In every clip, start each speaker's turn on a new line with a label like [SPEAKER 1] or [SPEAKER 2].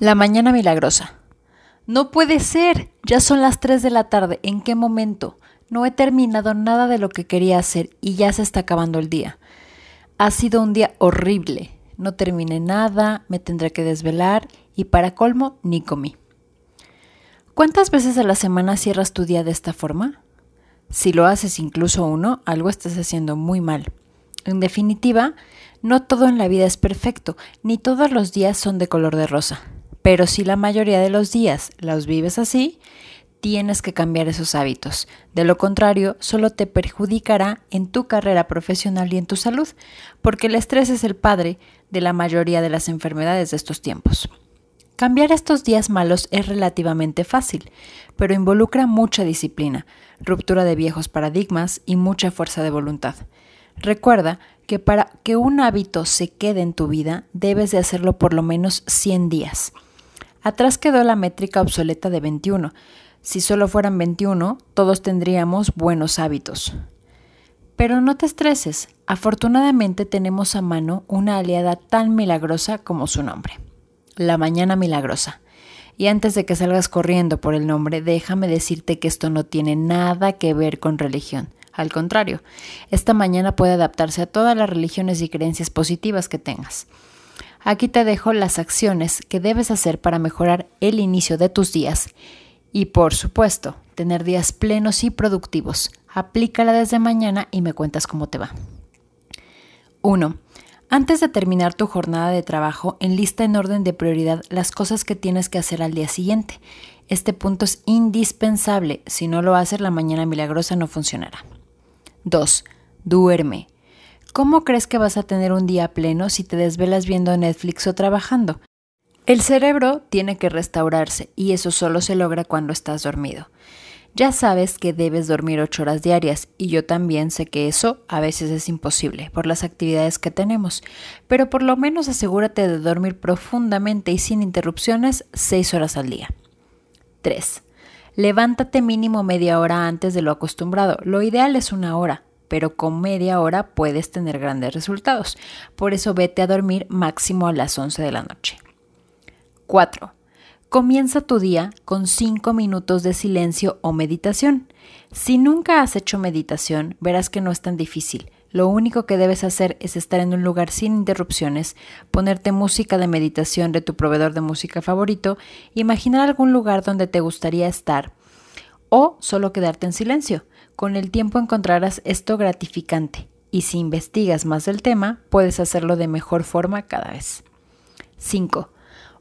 [SPEAKER 1] La mañana milagrosa. No puede ser. Ya son las 3 de la tarde. ¿En qué momento? No he terminado nada de lo que quería hacer y ya se está acabando el día. Ha sido un día horrible. No terminé nada, me tendré que desvelar y para colmo ni comí. ¿Cuántas veces a la semana cierras tu día de esta forma? Si lo haces incluso uno, algo estás haciendo muy mal. En definitiva, no todo en la vida es perfecto, ni todos los días son de color de rosa. Pero si la mayoría de los días los vives así, tienes que cambiar esos hábitos. De lo contrario, solo te perjudicará en tu carrera profesional y en tu salud, porque el estrés es el padre de la mayoría de las enfermedades de estos tiempos. Cambiar estos días malos es relativamente fácil, pero involucra mucha disciplina, ruptura de viejos paradigmas y mucha fuerza de voluntad. Recuerda que para que un hábito se quede en tu vida, debes de hacerlo por lo menos 100 días. Atrás quedó la métrica obsoleta de 21. Si solo fueran 21, todos tendríamos buenos hábitos. Pero no te estreses, afortunadamente tenemos a mano una aliada tan milagrosa como su nombre, la mañana milagrosa. Y antes de que salgas corriendo por el nombre, déjame decirte que esto no tiene nada que ver con religión. Al contrario, esta mañana puede adaptarse a todas las religiones y creencias positivas que tengas. Aquí te dejo las acciones que debes hacer para mejorar el inicio de tus días y, por supuesto, tener días plenos y productivos. Aplícala desde mañana y me cuentas cómo te va. 1. Antes de terminar tu jornada de trabajo, enlista en orden de prioridad las cosas que tienes que hacer al día siguiente. Este punto es indispensable. Si no lo haces, la mañana milagrosa no funcionará. 2. Duerme. ¿Cómo crees que vas a tener un día pleno si te desvelas viendo Netflix o trabajando? El cerebro tiene que restaurarse y eso solo se logra cuando estás dormido. Ya sabes que debes dormir 8 horas diarias y yo también sé que eso a veces es imposible por las actividades que tenemos, pero por lo menos asegúrate de dormir profundamente y sin interrupciones 6 horas al día. 3. Levántate mínimo media hora antes de lo acostumbrado. Lo ideal es una hora, pero con media hora puedes tener grandes resultados. Por eso vete a dormir máximo a las 11 de la noche. 4. Comienza tu día con 5 minutos de silencio o meditación. Si nunca has hecho meditación, verás que no es tan difícil. Lo único que debes hacer es estar en un lugar sin interrupciones, ponerte música de meditación de tu proveedor de música favorito, imaginar algún lugar donde te gustaría estar o solo quedarte en silencio. Con el tiempo encontrarás esto gratificante y si investigas más del tema, puedes hacerlo de mejor forma cada vez. 5.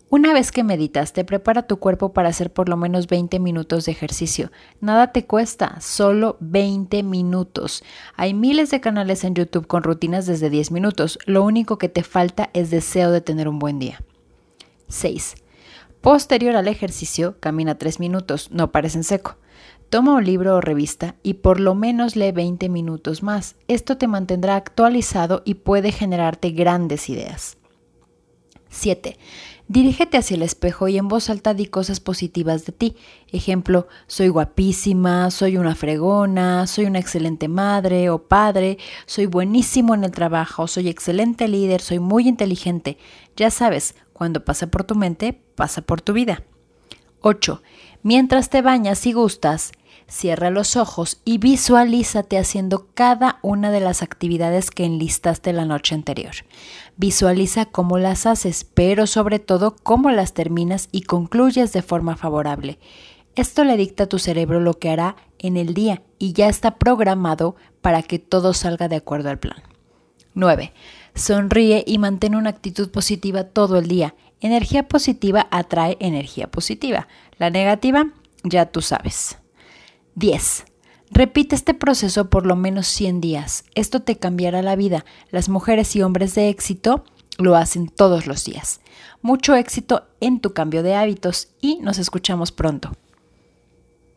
[SPEAKER 1] Una vez que meditaste, prepara tu cuerpo para hacer por lo menos 20 minutos de ejercicio. Nada te cuesta, solo 20 minutos. Hay miles de canales en YouTube con rutinas desde 10 minutos. Lo único que te falta es deseo de tener un buen día. 6. Posterior al ejercicio, camina 3 minutos, no pares en seco. Toma un libro o revista y por lo menos lee 20 minutos más. Esto te mantendrá actualizado y puede generarte grandes ideas. 7. Dirígete hacia el espejo y en voz alta di cosas positivas de ti. Ejemplo, soy guapísima, soy una fregona, soy una excelente madre o padre, soy buenísimo en el trabajo, soy excelente líder, soy muy inteligente. Ya sabes, cuando pasa por tu mente, pasa por tu vida. 8. Mientras te bañas y gustas, Cierra los ojos y visualízate haciendo cada una de las actividades que enlistaste la noche anterior. Visualiza cómo las haces, pero sobre todo cómo las terminas y concluyes de forma favorable. Esto le dicta a tu cerebro lo que hará en el día y ya está programado para que todo salga de acuerdo al plan. 9. Sonríe y mantén una actitud positiva todo el día. Energía positiva atrae energía positiva. La negativa, ya tú sabes. 10. Repite este proceso por lo menos 100 días. Esto te cambiará la vida. Las mujeres y hombres de éxito lo hacen todos los días. Mucho éxito en tu cambio de hábitos y nos escuchamos pronto.